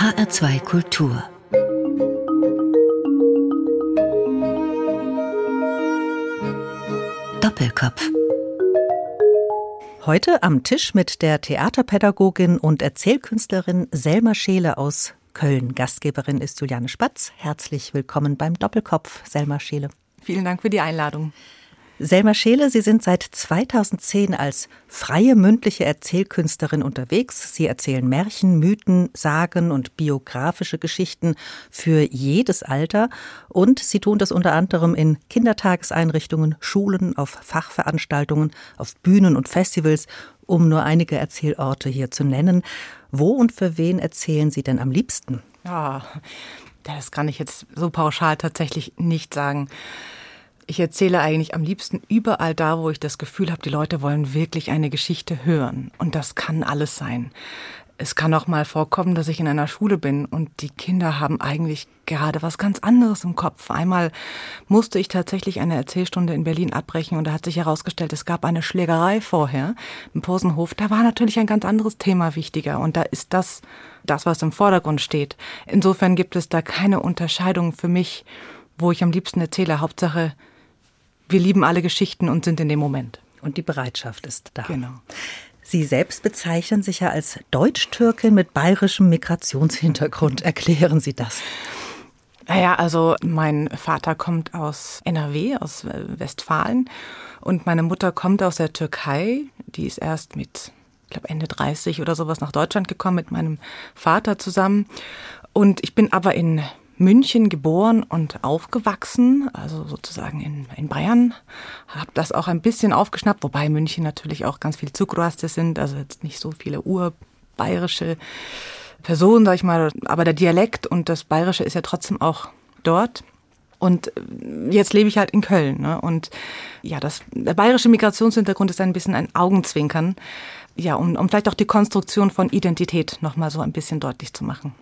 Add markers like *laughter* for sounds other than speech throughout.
HR2 Kultur Doppelkopf Heute am Tisch mit der Theaterpädagogin und Erzählkünstlerin Selma Scheele aus Köln. Gastgeberin ist Juliane Spatz. Herzlich willkommen beim Doppelkopf, Selma Scheele. Vielen Dank für die Einladung. Selma Scheele, Sie sind seit 2010 als freie mündliche Erzählkünstlerin unterwegs. Sie erzählen Märchen, Mythen, Sagen und biografische Geschichten für jedes Alter. Und Sie tun das unter anderem in Kindertageseinrichtungen, Schulen, auf Fachveranstaltungen, auf Bühnen und Festivals, um nur einige Erzählorte hier zu nennen. Wo und für wen erzählen Sie denn am liebsten? Ja, das kann ich jetzt so pauschal tatsächlich nicht sagen. Ich erzähle eigentlich am liebsten überall da, wo ich das Gefühl habe, die Leute wollen wirklich eine Geschichte hören. Und das kann alles sein. Es kann auch mal vorkommen, dass ich in einer Schule bin und die Kinder haben eigentlich gerade was ganz anderes im Kopf. Einmal musste ich tatsächlich eine Erzählstunde in Berlin abbrechen und da hat sich herausgestellt, es gab eine Schlägerei vorher im Posenhof. Da war natürlich ein ganz anderes Thema wichtiger und da ist das das, was im Vordergrund steht. Insofern gibt es da keine Unterscheidung für mich, wo ich am liebsten erzähle. Hauptsache, wir lieben alle Geschichten und sind in dem Moment. Und die Bereitschaft ist da. Genau. Sie selbst bezeichnen sich ja als Deutsch-Türkin mit bayerischem Migrationshintergrund. *laughs* Erklären Sie das? Naja, also mein Vater kommt aus NRW, aus Westfalen und meine Mutter kommt aus der Türkei. Die ist erst mit, ich glaube, Ende 30 oder sowas nach Deutschland gekommen mit meinem Vater zusammen. Und ich bin aber in München geboren und aufgewachsen, also sozusagen in, in Bayern. Habe das auch ein bisschen aufgeschnappt, wobei München natürlich auch ganz viel Zugraste sind, also jetzt nicht so viele urbayerische Personen, sag ich mal, aber der Dialekt und das Bayerische ist ja trotzdem auch dort. Und jetzt lebe ich halt in Köln. Ne? Und ja, das, der bayerische Migrationshintergrund ist ein bisschen ein Augenzwinkern. Ja, um, um vielleicht auch die Konstruktion von Identität nochmal so ein bisschen deutlich zu machen.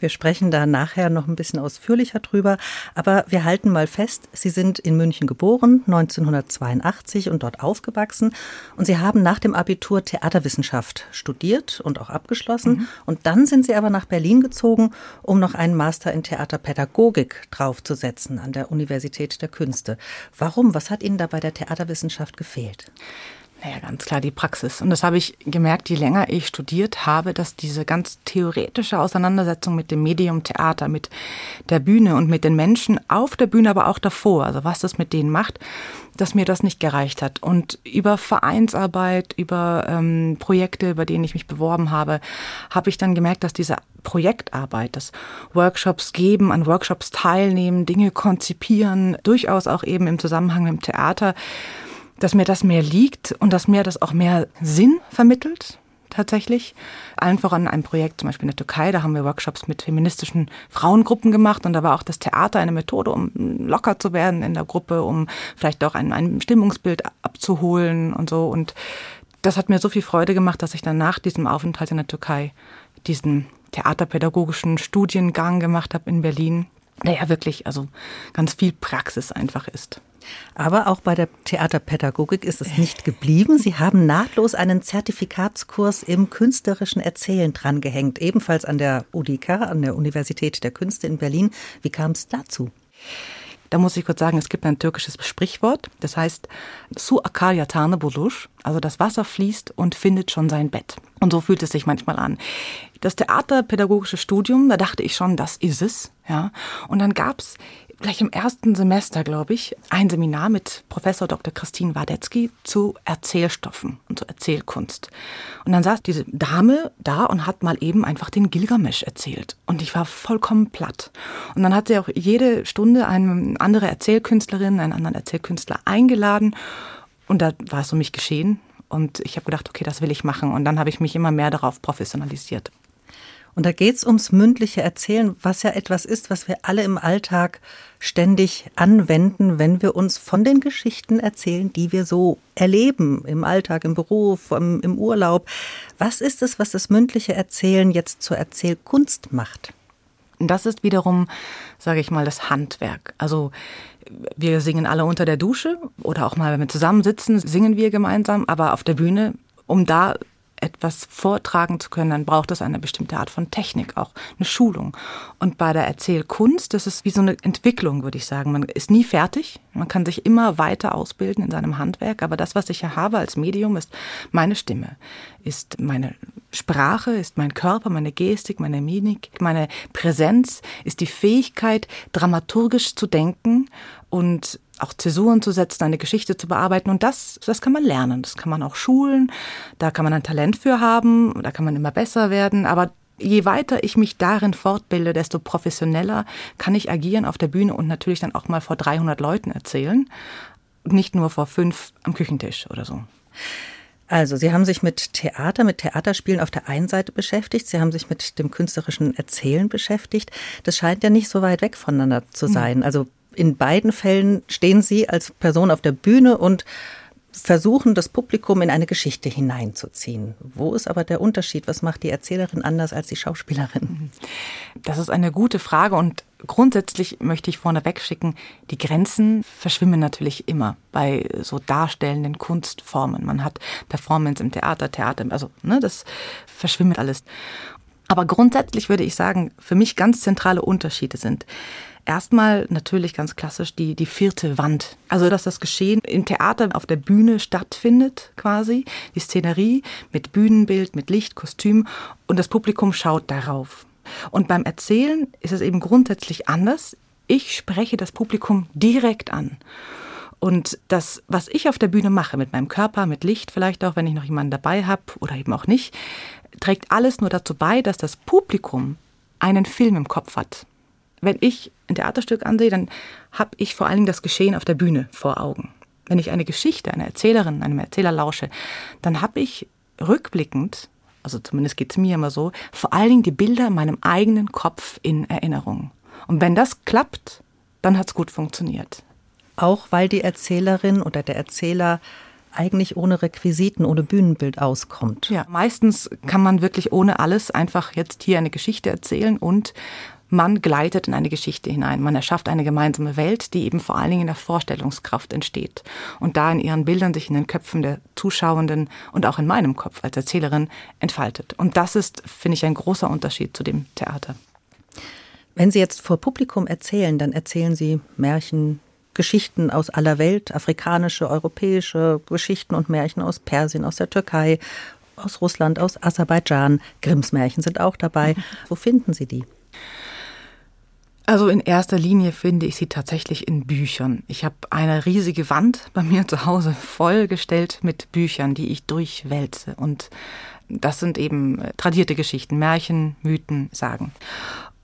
Wir sprechen da nachher noch ein bisschen ausführlicher drüber. Aber wir halten mal fest, Sie sind in München geboren, 1982 und dort aufgewachsen. Und Sie haben nach dem Abitur Theaterwissenschaft studiert und auch abgeschlossen. Mhm. Und dann sind Sie aber nach Berlin gezogen, um noch einen Master in Theaterpädagogik draufzusetzen an der Universität der Künste. Warum? Was hat Ihnen da bei der Theaterwissenschaft gefehlt? Naja, ganz klar die Praxis. Und das habe ich gemerkt, je länger ich studiert habe, dass diese ganz theoretische Auseinandersetzung mit dem Medium Theater, mit der Bühne und mit den Menschen auf der Bühne, aber auch davor, also was das mit denen macht, dass mir das nicht gereicht hat. Und über Vereinsarbeit, über ähm, Projekte, über denen ich mich beworben habe, habe ich dann gemerkt, dass diese Projektarbeit, das Workshops geben, an Workshops teilnehmen, Dinge konzipieren, durchaus auch eben im Zusammenhang mit dem Theater, dass mir das mehr liegt und dass mir das auch mehr Sinn vermittelt tatsächlich. Allen voran ein Projekt, zum Beispiel in der Türkei, da haben wir Workshops mit feministischen Frauengruppen gemacht und da war auch das Theater eine Methode, um locker zu werden in der Gruppe, um vielleicht auch ein, ein Stimmungsbild abzuholen und so. Und das hat mir so viel Freude gemacht, dass ich dann nach diesem Aufenthalt in der Türkei diesen theaterpädagogischen Studiengang gemacht habe in Berlin, der ja wirklich also ganz viel Praxis einfach ist. Aber auch bei der Theaterpädagogik ist es nicht geblieben. Sie haben nahtlos einen Zertifikatskurs im künstlerischen Erzählen drangehängt, ebenfalls an der UDK, an der Universität der Künste in Berlin. Wie kam es dazu? Da muss ich kurz sagen, es gibt ein türkisches Sprichwort, das heißt Su akar yatağını bulur, also das Wasser fließt und findet schon sein Bett. Und so fühlt es sich manchmal an. Das theaterpädagogische Studium, da dachte ich schon, das ist es. Ja. Und dann gab's gleich im ersten Semester, glaube ich, ein Seminar mit Professor Dr. Christine Wadetzky zu Erzählstoffen und zu Erzählkunst. Und dann saß diese Dame da und hat mal eben einfach den Gilgamesch erzählt. Und ich war vollkommen platt. Und dann hat sie auch jede Stunde eine andere Erzählkünstlerin, einen anderen Erzählkünstler eingeladen. Und da war es um mich geschehen. Und ich habe gedacht, okay, das will ich machen. Und dann habe ich mich immer mehr darauf professionalisiert. Und da geht es ums mündliche Erzählen, was ja etwas ist, was wir alle im Alltag ständig anwenden, wenn wir uns von den Geschichten erzählen, die wir so erleben im Alltag, im Beruf, im Urlaub. Was ist es, was das mündliche Erzählen jetzt zur Erzählkunst macht? Das ist wiederum, sage ich mal, das Handwerk. Also wir singen alle unter der Dusche oder auch mal, wenn wir zusammensitzen, singen wir gemeinsam, aber auf der Bühne, um da etwas vortragen zu können, dann braucht es eine bestimmte Art von Technik, auch eine Schulung. Und bei der Erzählkunst, das ist wie so eine Entwicklung, würde ich sagen. Man ist nie fertig, man kann sich immer weiter ausbilden in seinem Handwerk, aber das, was ich ja habe als Medium, ist meine Stimme, ist meine Sprache, ist mein Körper, meine Gestik, meine Mimik, meine Präsenz, ist die Fähigkeit, dramaturgisch zu denken und auch Zäsuren zu setzen, eine Geschichte zu bearbeiten. Und das, das kann man lernen. Das kann man auch schulen. Da kann man ein Talent für haben. Da kann man immer besser werden. Aber je weiter ich mich darin fortbilde, desto professioneller kann ich agieren auf der Bühne und natürlich dann auch mal vor 300 Leuten erzählen. Nicht nur vor fünf am Küchentisch oder so. Also, Sie haben sich mit Theater, mit Theaterspielen auf der einen Seite beschäftigt, Sie haben sich mit dem künstlerischen Erzählen beschäftigt. Das scheint ja nicht so weit weg voneinander zu sein. Also in beiden Fällen stehen Sie als Person auf der Bühne und versuchen, das Publikum in eine Geschichte hineinzuziehen. Wo ist aber der Unterschied? Was macht die Erzählerin anders als die Schauspielerin? Das ist eine gute Frage und grundsätzlich möchte ich vorneweg schicken, die Grenzen verschwimmen natürlich immer bei so darstellenden Kunstformen. Man hat Performance im Theater, Theater, also ne, das verschwimmt alles. Aber grundsätzlich würde ich sagen, für mich ganz zentrale Unterschiede sind, Erstmal natürlich ganz klassisch die, die vierte Wand. Also, dass das Geschehen im Theater auf der Bühne stattfindet, quasi. Die Szenerie mit Bühnenbild, mit Licht, Kostüm und das Publikum schaut darauf. Und beim Erzählen ist es eben grundsätzlich anders. Ich spreche das Publikum direkt an. Und das, was ich auf der Bühne mache, mit meinem Körper, mit Licht, vielleicht auch, wenn ich noch jemanden dabei habe oder eben auch nicht, trägt alles nur dazu bei, dass das Publikum einen Film im Kopf hat wenn ich ein Theaterstück ansehe, dann habe ich vor allen Dingen das Geschehen auf der Bühne vor Augen. Wenn ich eine Geschichte, eine Erzählerin, einem Erzähler lausche, dann habe ich rückblickend, also zumindest geht es mir immer so, vor allen Dingen die Bilder in meinem eigenen Kopf in Erinnerung. Und wenn das klappt, dann hat es gut funktioniert. Auch weil die Erzählerin oder der Erzähler eigentlich ohne Requisiten, ohne Bühnenbild auskommt. Ja, meistens kann man wirklich ohne alles einfach jetzt hier eine Geschichte erzählen und man gleitet in eine Geschichte hinein. Man erschafft eine gemeinsame Welt, die eben vor allen Dingen in der Vorstellungskraft entsteht und da in ihren Bildern sich in den Köpfen der Zuschauenden und auch in meinem Kopf als Erzählerin entfaltet. Und das ist, finde ich, ein großer Unterschied zu dem Theater. Wenn Sie jetzt vor Publikum erzählen, dann erzählen Sie Märchen, Geschichten aus aller Welt, afrikanische, europäische Geschichten und Märchen aus Persien, aus der Türkei, aus Russland, aus Aserbaidschan. Grimms Märchen sind auch dabei. *laughs* Wo finden Sie die? Also in erster Linie finde ich sie tatsächlich in Büchern. Ich habe eine riesige Wand bei mir zu Hause vollgestellt mit Büchern, die ich durchwälze. Und das sind eben tradierte Geschichten, Märchen, Mythen, Sagen.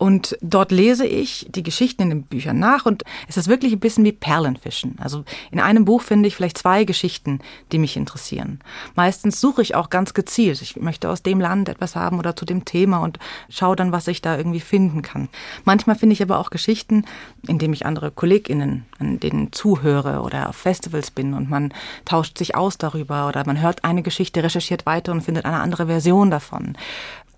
Und dort lese ich die Geschichten in den Büchern nach und es ist wirklich ein bisschen wie Perlenfischen. Also in einem Buch finde ich vielleicht zwei Geschichten, die mich interessieren. Meistens suche ich auch ganz gezielt. Ich möchte aus dem Land etwas haben oder zu dem Thema und schaue dann, was ich da irgendwie finden kann. Manchmal finde ich aber auch Geschichten, indem ich andere KollegInnen, an denen zuhöre oder auf Festivals bin und man tauscht sich aus darüber oder man hört eine Geschichte, recherchiert weiter und findet eine andere Version davon.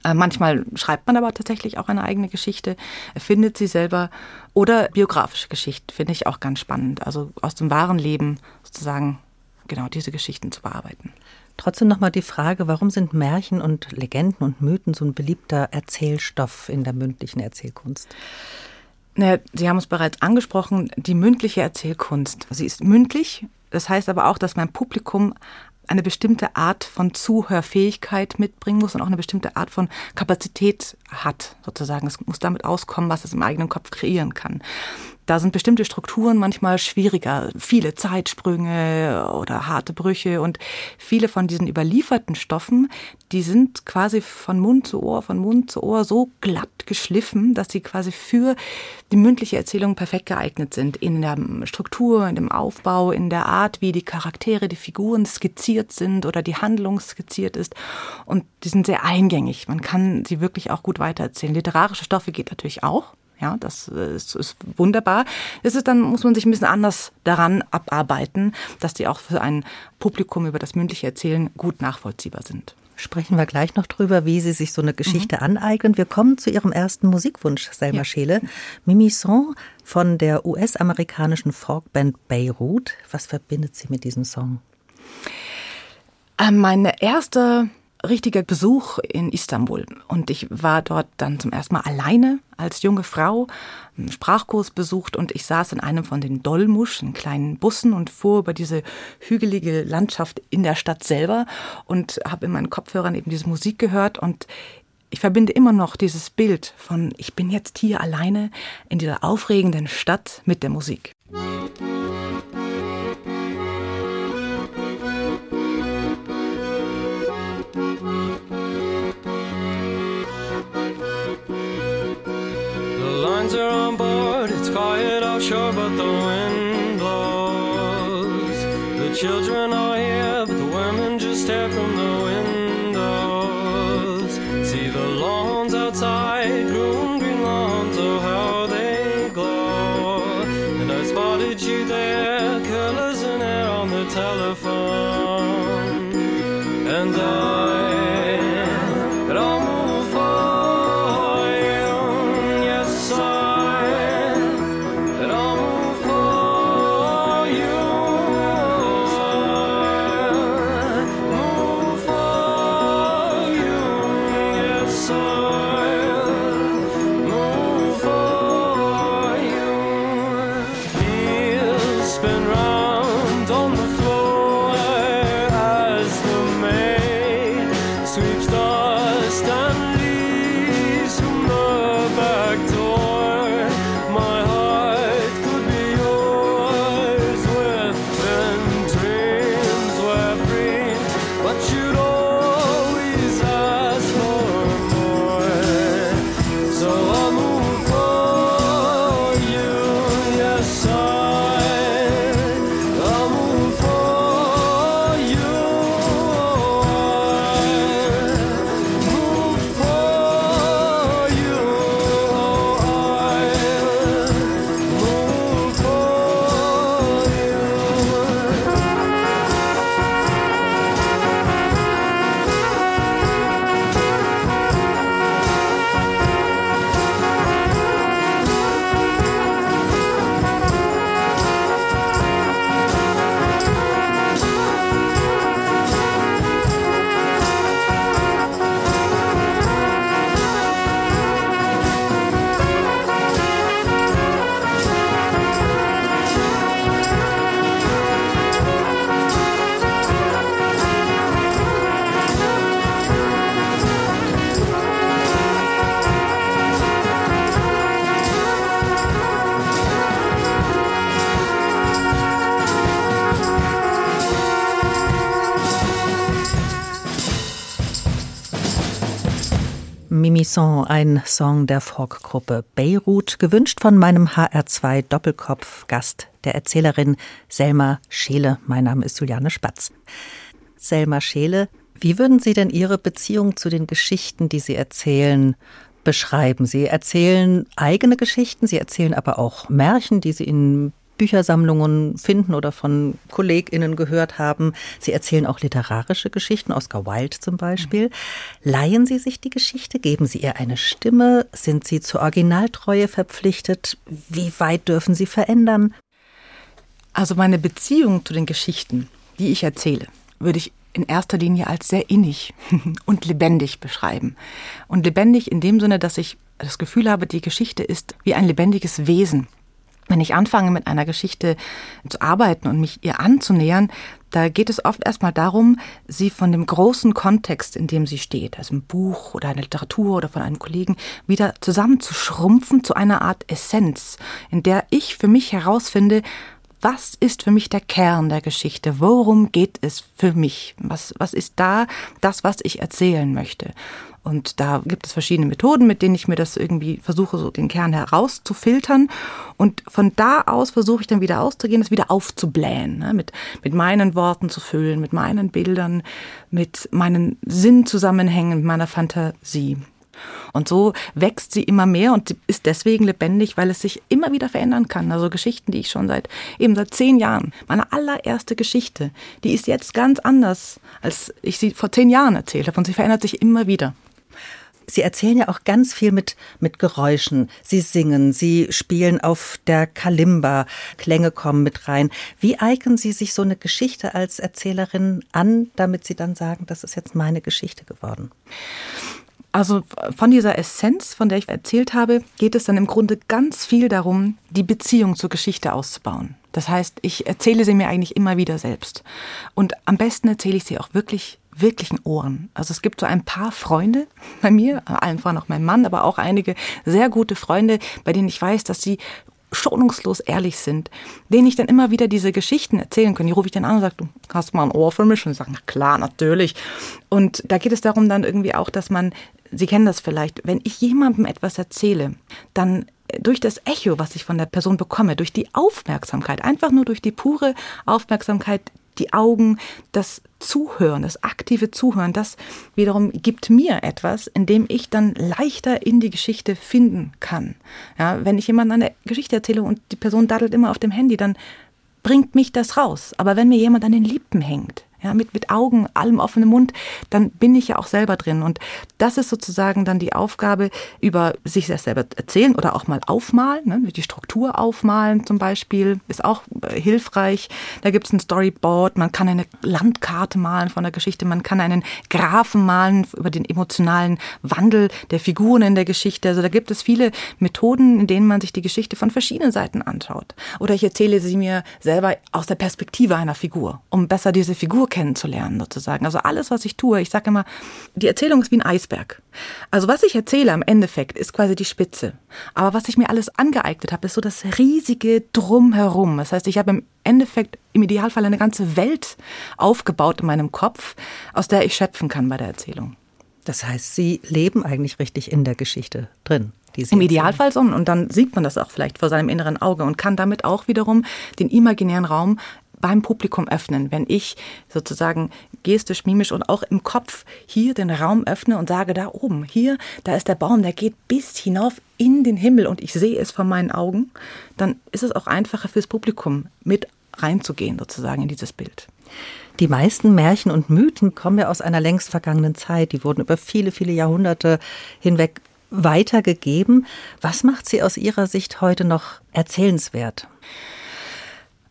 Äh, manchmal schreibt man aber tatsächlich auch eine eigene Geschichte, findet sie selber oder biografische Geschichten finde ich auch ganz spannend. Also aus dem wahren Leben sozusagen genau diese Geschichten zu bearbeiten. Trotzdem nochmal die Frage, warum sind Märchen und Legenden und Mythen so ein beliebter Erzählstoff in der mündlichen Erzählkunst? Naja, Sie haben es bereits angesprochen, die mündliche Erzählkunst. Sie ist mündlich, das heißt aber auch, dass mein Publikum eine bestimmte Art von Zuhörfähigkeit mitbringen muss und auch eine bestimmte Art von Kapazität hat, sozusagen. Es muss damit auskommen, was es im eigenen Kopf kreieren kann. Da sind bestimmte Strukturen manchmal schwieriger, viele Zeitsprünge oder harte Brüche und viele von diesen überlieferten Stoffen, die sind quasi von Mund zu Ohr, von Mund zu Ohr so glatt geschliffen, dass sie quasi für die mündliche Erzählung perfekt geeignet sind. In der Struktur, in dem Aufbau, in der Art, wie die Charaktere, die Figuren skizziert sind oder die Handlung skizziert ist. Und die sind sehr eingängig. Man kann sie wirklich auch gut weitererzählen. Literarische Stoffe geht natürlich auch. Ja, das ist, ist wunderbar. Es ist dann, muss man sich ein bisschen anders daran abarbeiten, dass die auch für ein Publikum über das mündliche Erzählen gut nachvollziehbar sind. Sprechen wir gleich noch drüber, wie Sie sich so eine Geschichte mhm. aneignen. Wir kommen zu Ihrem ersten Musikwunsch, Selma ja. Scheele. Mimi Song von der US-amerikanischen Folkband Beirut. Was verbindet Sie mit diesem Song? Äh, meine erste richtiger Besuch in Istanbul und ich war dort dann zum ersten Mal alleine als junge Frau, einen Sprachkurs besucht und ich saß in einem von den Dolmusch, in kleinen Bussen und fuhr über diese hügelige Landschaft in der Stadt selber und habe in meinen Kopfhörern eben diese Musik gehört und ich verbinde immer noch dieses Bild von, ich bin jetzt hier alleine in dieser aufregenden Stadt mit der Musik. The children are here, Mimison, ein Song der Folkgruppe Beirut, gewünscht von meinem HR2 Doppelkopf-Gast, der Erzählerin Selma Scheele. Mein Name ist Juliane Spatz. Selma Scheele, wie würden Sie denn Ihre Beziehung zu den Geschichten, die Sie erzählen, beschreiben? Sie erzählen eigene Geschichten, Sie erzählen aber auch Märchen, die Sie in Büchersammlungen finden oder von KollegInnen gehört haben. Sie erzählen auch literarische Geschichten, Oscar Wilde zum Beispiel. Leihen Sie sich die Geschichte? Geben Sie ihr eine Stimme? Sind Sie zur Originaltreue verpflichtet? Wie weit dürfen Sie verändern? Also meine Beziehung zu den Geschichten, die ich erzähle, würde ich in erster Linie als sehr innig *laughs* und lebendig beschreiben. Und lebendig in dem Sinne, dass ich das Gefühl habe, die Geschichte ist wie ein lebendiges Wesen. Wenn ich anfange, mit einer Geschichte zu arbeiten und mich ihr anzunähern, da geht es oft erstmal darum, sie von dem großen Kontext, in dem sie steht, also ein Buch oder eine Literatur oder von einem Kollegen, wieder zusammenzuschrumpfen zu einer Art Essenz, in der ich für mich herausfinde, was ist für mich der Kern der Geschichte? Worum geht es für mich? Was, was ist da das, was ich erzählen möchte? Und da gibt es verschiedene Methoden, mit denen ich mir das irgendwie versuche, so den Kern herauszufiltern. Und von da aus versuche ich dann wieder auszugehen, das wieder aufzublähen, ne? mit, mit meinen Worten zu füllen, mit meinen Bildern, mit meinen Sinnzusammenhängen, mit meiner Fantasie. Und so wächst sie immer mehr und ist deswegen lebendig, weil es sich immer wieder verändern kann. Also Geschichten, die ich schon seit eben seit zehn Jahren, meine allererste Geschichte, die ist jetzt ganz anders, als ich sie vor zehn Jahren erzählt habe und sie verändert sich immer wieder. Sie erzählen ja auch ganz viel mit, mit Geräuschen. Sie singen, Sie spielen auf der Kalimba, Klänge kommen mit rein. Wie eignen Sie sich so eine Geschichte als Erzählerin an, damit Sie dann sagen, das ist jetzt meine Geschichte geworden? Also von dieser Essenz, von der ich erzählt habe, geht es dann im Grunde ganz viel darum, die Beziehung zur Geschichte auszubauen. Das heißt, ich erzähle sie mir eigentlich immer wieder selbst. Und am besten erzähle ich sie auch wirklich wirklichen Ohren. Also es gibt so ein paar Freunde bei mir, allen voran auch mein Mann, aber auch einige sehr gute Freunde, bei denen ich weiß, dass sie schonungslos ehrlich sind, denen ich dann immer wieder diese Geschichten erzählen kann. Die rufe ich dann an und sage, du hast mal ein Ohr für mich? Und sie sagen, na klar, natürlich. Und da geht es darum dann irgendwie auch, dass man Sie kennen das vielleicht, wenn ich jemandem etwas erzähle, dann durch das Echo, was ich von der Person bekomme, durch die Aufmerksamkeit, einfach nur durch die pure Aufmerksamkeit, die Augen, das Zuhören, das aktive Zuhören, das wiederum gibt mir etwas, in dem ich dann leichter in die Geschichte finden kann. Ja, wenn ich jemandem eine Geschichte erzähle und die Person daddelt immer auf dem Handy, dann bringt mich das raus. Aber wenn mir jemand an den Lippen hängt, ja, mit, mit Augen, allem offenem Mund, dann bin ich ja auch selber drin. Und das ist sozusagen dann die Aufgabe, über sich das selber erzählen oder auch mal aufmalen, ne? die Struktur aufmalen zum Beispiel, ist auch äh, hilfreich. Da gibt es ein Storyboard, man kann eine Landkarte malen von der Geschichte, man kann einen Graphen malen über den emotionalen Wandel der Figuren in der Geschichte. Also da gibt es viele Methoden, in denen man sich die Geschichte von verschiedenen Seiten anschaut. Oder ich erzähle sie mir selber aus der Perspektive einer Figur, um besser diese Figur kennenzulernen sozusagen. Also alles, was ich tue, ich sage immer, die Erzählung ist wie ein Eisberg. Also was ich erzähle am Endeffekt ist quasi die Spitze. Aber was ich mir alles angeeignet habe, ist so das riesige Drumherum. Das heißt, ich habe im Endeffekt im Idealfall eine ganze Welt aufgebaut in meinem Kopf, aus der ich schöpfen kann bei der Erzählung. Das heißt, Sie leben eigentlich richtig in der Geschichte drin. Im Idealfall so. Und dann sieht man das auch vielleicht vor seinem inneren Auge und kann damit auch wiederum den imaginären Raum beim Publikum öffnen, wenn ich sozusagen gestisch, mimisch und auch im Kopf hier den Raum öffne und sage, da oben, hier, da ist der Baum, der geht bis hinauf in den Himmel und ich sehe es vor meinen Augen, dann ist es auch einfacher fürs Publikum mit reinzugehen sozusagen in dieses Bild. Die meisten Märchen und Mythen kommen ja aus einer längst vergangenen Zeit. Die wurden über viele, viele Jahrhunderte hinweg weitergegeben. Was macht sie aus Ihrer Sicht heute noch erzählenswert?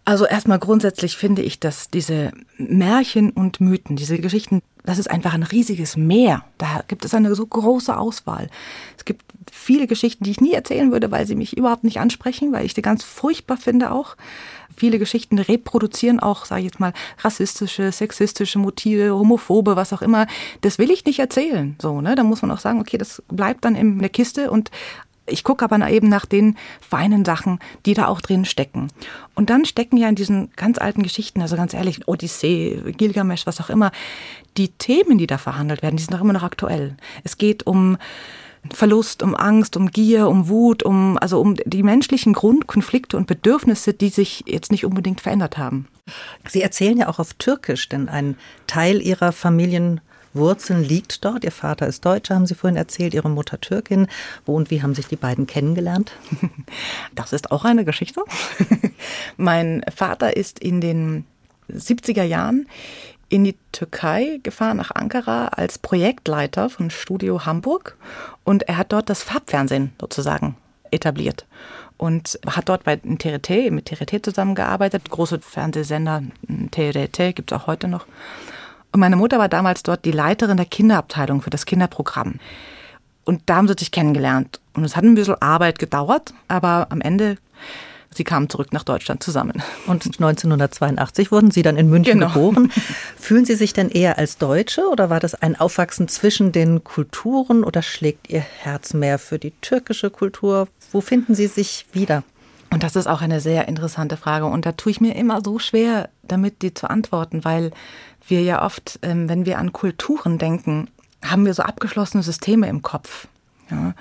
Also erstmal grundsätzlich finde ich, dass diese Märchen und Mythen, diese Geschichten, das ist einfach ein riesiges Meer. Da gibt es eine so große Auswahl. Es gibt viele Geschichten, die ich nie erzählen würde, weil sie mich überhaupt nicht ansprechen, weil ich sie ganz furchtbar finde auch. Viele Geschichten reproduzieren auch, sage ich jetzt mal, rassistische, sexistische Motive, homophobe, was auch immer. Das will ich nicht erzählen. So, ne? Da muss man auch sagen, okay, das bleibt dann in der Kiste und ich gucke aber eben nach den feinen Sachen, die da auch drin stecken. Und dann stecken ja in diesen ganz alten Geschichten, also ganz ehrlich, Odyssee, Gilgamesh, was auch immer, die Themen, die da verhandelt werden, die sind doch immer noch aktuell. Es geht um Verlust, um Angst, um Gier, um Wut, um, also um die menschlichen Grundkonflikte und Bedürfnisse, die sich jetzt nicht unbedingt verändert haben. Sie erzählen ja auch auf Türkisch, denn ein Teil Ihrer Familien Wurzeln liegt dort. Ihr Vater ist Deutscher, haben Sie vorhin erzählt, Ihre Mutter Türkin. Wo und wie haben sich die beiden kennengelernt? *laughs* Das ist auch eine Geschichte. *laughs* mein Vater ist in den 70er Jahren in die Türkei gefahren, nach Ankara, als Projektleiter von Studio Hamburg. Und er hat dort das Farbfernsehen sozusagen etabliert und hat dort bei TRT, mit TRT zusammengearbeitet. Große Fernsehsender, TRT gibt es auch heute noch. Und meine Mutter war damals dort die Leiterin der Kinderabteilung für das Kinderprogramm. Und da haben sie sich kennengelernt. Und es hat ein bisschen Arbeit gedauert, aber am Ende, sie kamen zurück nach Deutschland zusammen. Und 1982 wurden Sie dann in München genau. geboren. *laughs* Fühlen Sie sich denn eher als Deutsche oder war das ein Aufwachsen zwischen den Kulturen oder schlägt Ihr Herz mehr für die türkische Kultur? Wo finden Sie sich wieder? Und das ist auch eine sehr interessante Frage. Und da tue ich mir immer so schwer, damit die zu antworten, weil wir ja oft, ähm, wenn wir an Kulturen denken, haben wir so abgeschlossene Systeme im Kopf. Ja?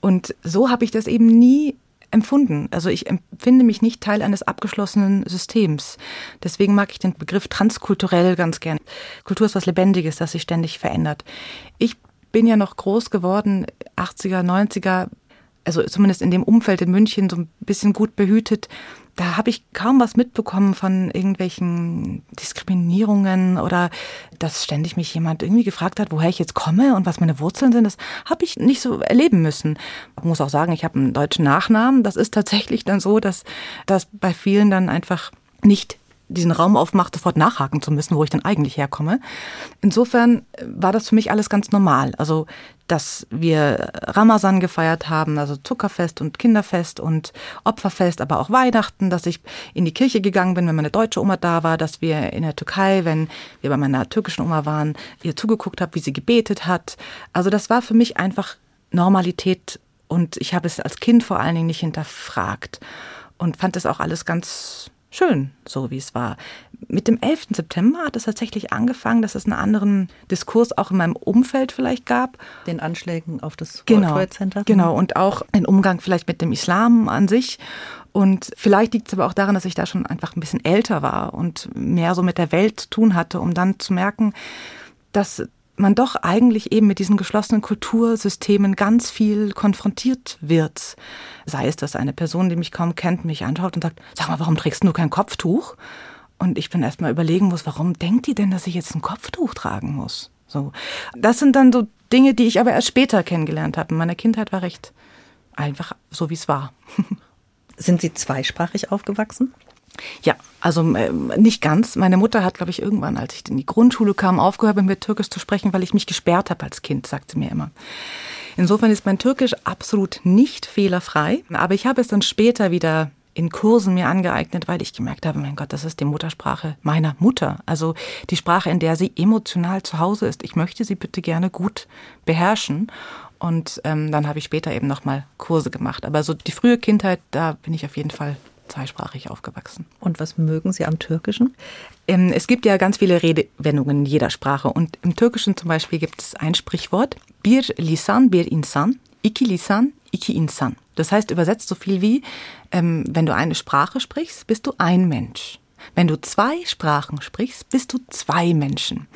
Und so habe ich das eben nie empfunden. Also ich empfinde mich nicht Teil eines abgeschlossenen Systems. Deswegen mag ich den Begriff transkulturell ganz gern. Kultur ist was Lebendiges, das sich ständig verändert. Ich bin ja noch groß geworden, 80er, 90er, also zumindest in dem Umfeld in München so ein bisschen gut behütet. Da habe ich kaum was mitbekommen von irgendwelchen Diskriminierungen oder dass ständig mich jemand irgendwie gefragt hat, woher ich jetzt komme und was meine Wurzeln sind. Das habe ich nicht so erleben müssen. Ich muss auch sagen, ich habe einen deutschen Nachnamen. Das ist tatsächlich dann so, dass das bei vielen dann einfach nicht diesen Raum aufmacht, sofort nachhaken zu müssen, wo ich dann eigentlich herkomme. Insofern war das für mich alles ganz normal. Also, dass wir Ramazan gefeiert haben, also Zuckerfest und Kinderfest und Opferfest, aber auch Weihnachten, dass ich in die Kirche gegangen bin, wenn meine deutsche Oma da war, dass wir in der Türkei, wenn wir bei meiner türkischen Oma waren, ihr zugeguckt habe, wie sie gebetet hat. Also das war für mich einfach Normalität und ich habe es als Kind vor allen Dingen nicht hinterfragt und fand es auch alles ganz schön, so wie es war. Mit dem 11. September hat es tatsächlich angefangen, dass es einen anderen Diskurs auch in meinem Umfeld vielleicht gab. Den Anschlägen auf das genau, World Trade Center. Genau, und auch den Umgang vielleicht mit dem Islam an sich. Und vielleicht liegt es aber auch daran, dass ich da schon einfach ein bisschen älter war und mehr so mit der Welt zu tun hatte, um dann zu merken, dass man doch eigentlich eben mit diesen geschlossenen Kultursystemen ganz viel konfrontiert wird. Sei es, dass eine Person, die mich kaum kennt, mich anschaut und sagt, sag mal, warum trägst du kein Kopftuch? Und ich bin erst mal überlegen muss, warum denkt die denn, dass ich jetzt ein Kopftuch tragen muss? So. Das sind dann so Dinge, die ich aber erst später kennengelernt habe. In meiner Kindheit war recht einfach so, wie es war. *laughs* Sind Sie zweisprachig aufgewachsen? Ja, also äh, nicht ganz. Meine Mutter hat, glaube ich, irgendwann, als ich in die Grundschule kam, aufgehört, mit mir Türkisch zu sprechen, weil ich mich gesperrt habe als Kind, sagt sie mir immer. Insofern ist mein Türkisch absolut nicht fehlerfrei. Aber ich habe es dann später wieder in Kursen mir angeeignet, weil ich gemerkt habe, mein Gott, das ist die Muttersprache meiner Mutter. Also die Sprache, in der sie emotional zu Hause ist. Ich möchte sie bitte gerne gut beherrschen. Und ähm, dann habe ich später eben nochmal Kurse gemacht. Aber so die frühe Kindheit, da bin ich auf jeden Fall zweisprachig aufgewachsen. Und was mögen Sie am Türkischen? Ähm, es gibt ja ganz viele Redewendungen in jeder Sprache. Und im Türkischen zum Beispiel gibt es ein Sprichwort, Bir lisan, bir insan, iki lisan, iki insan. Das heißt übersetzt so viel wie, ähm, wenn du eine Sprache sprichst, bist du ein Mensch. Wenn du zwei Sprachen sprichst, bist du zwei Menschen.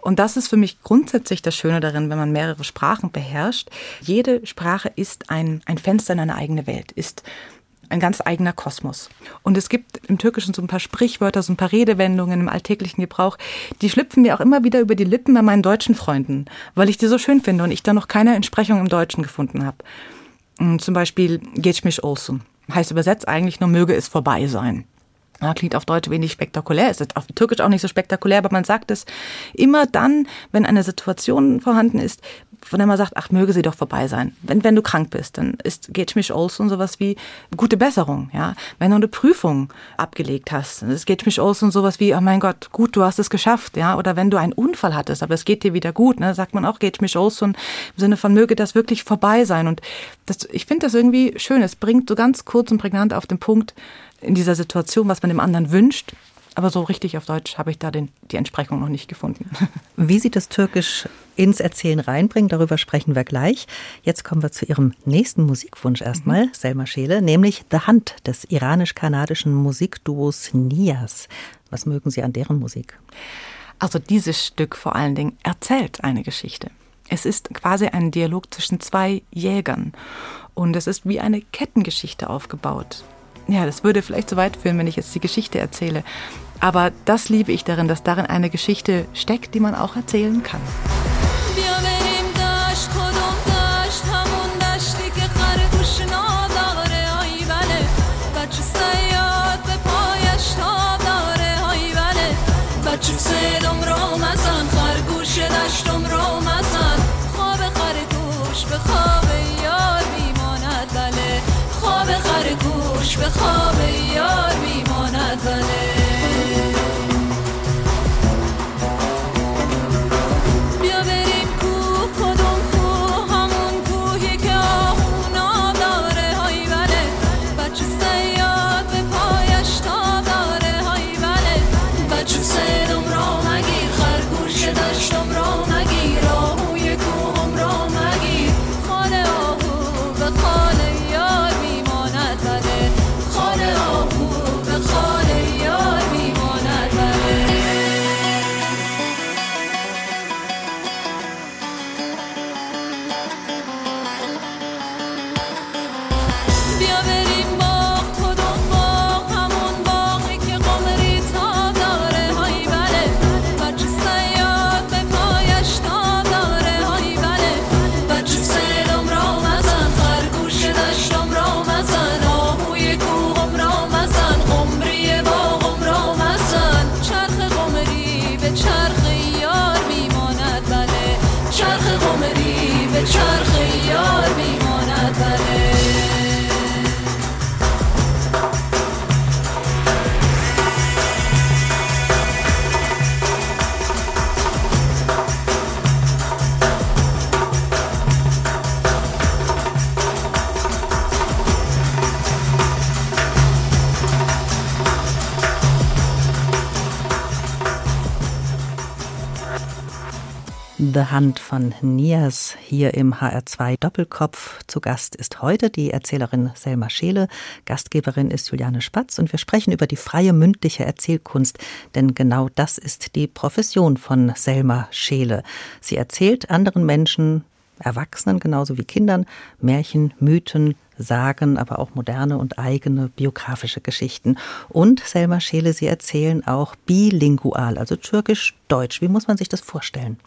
Und das ist für mich grundsätzlich das Schöne darin, wenn man mehrere Sprachen beherrscht. Jede Sprache ist ein, ein Fenster in eine eigene Welt, ist ein ganz eigener Kosmos. Und es gibt im Türkischen so ein paar Sprichwörter, so ein paar Redewendungen im alltäglichen Gebrauch, die schlüpfen mir auch immer wieder über die Lippen bei meinen deutschen Freunden, weil ich die so schön finde und ich da noch keine Entsprechung im Deutschen gefunden habe. Mm, zum Beispiel Geçmiş olsun. Heißt übersetzt eigentlich nur möge es vorbei sein. Ja, klingt auf Deutsch wenig spektakulär, ist auf Türkisch auch nicht so spektakulär, aber man sagt es immer dann, wenn eine Situation vorhanden ist, von der man sagt, ach, möge sie doch vorbei sein. Wenn, wenn du krank bist, dann ist Geçmiş olsun sowas wie gute Besserung, ja. Wenn du eine Prüfung abgelegt hast, dann ist Geçmiş olsun sowas wie, oh mein Gott, gut, du hast es geschafft, ja. Oder wenn du einen Unfall hattest, aber es geht dir wieder gut, ne, sagt man auch Geçmiş olsun im Sinne von, möge das wirklich vorbei sein. Und das, ich finde das irgendwie schön. Es bringt so ganz kurz und prägnant auf den Punkt in dieser Situation, was man dem anderen wünscht, aber so richtig auf Deutsch habe ich da den, die Entsprechung noch nicht gefunden. *laughs* Wie Sie das Türkisch ins Erzählen reinbringen, darüber sprechen wir gleich. Jetzt kommen wir zu Ihrem nächsten Musikwunsch erstmal, mhm. Selma Scheele, nämlich The Hand des iranisch-kanadischen Musikduos Nias. Was mögen Sie an deren Musik? Also dieses Stück vor allen Dingen erzählt eine Geschichte. Es ist quasi ein Dialog zwischen zwei Jägern und es ist wie eine Kettengeschichte aufgebaut. Ja, das würde vielleicht zu weit führen, wenn ich jetzt die Geschichte erzähle. Aber das liebe ich darin, dass darin eine Geschichte steckt, die man auch erzählen kann. The Hand von Nias hier im HR2 Doppelkopf. Zu Gast ist heute die Erzählerin Selma Scheele. Gastgeberin ist Juliane Spatz und wir sprechen über die freie mündliche Erzählkunst, denn genau das ist die Profession von Selma Scheele. Sie erzählt anderen Menschen, Erwachsenen genauso wie Kindern, Märchen, Mythen, Sagen, aber auch moderne und eigene biografische Geschichten. Und Selma Scheele, Sie erzählen auch bilingual, also türkisch-deutsch. Wie muss man sich das vorstellen?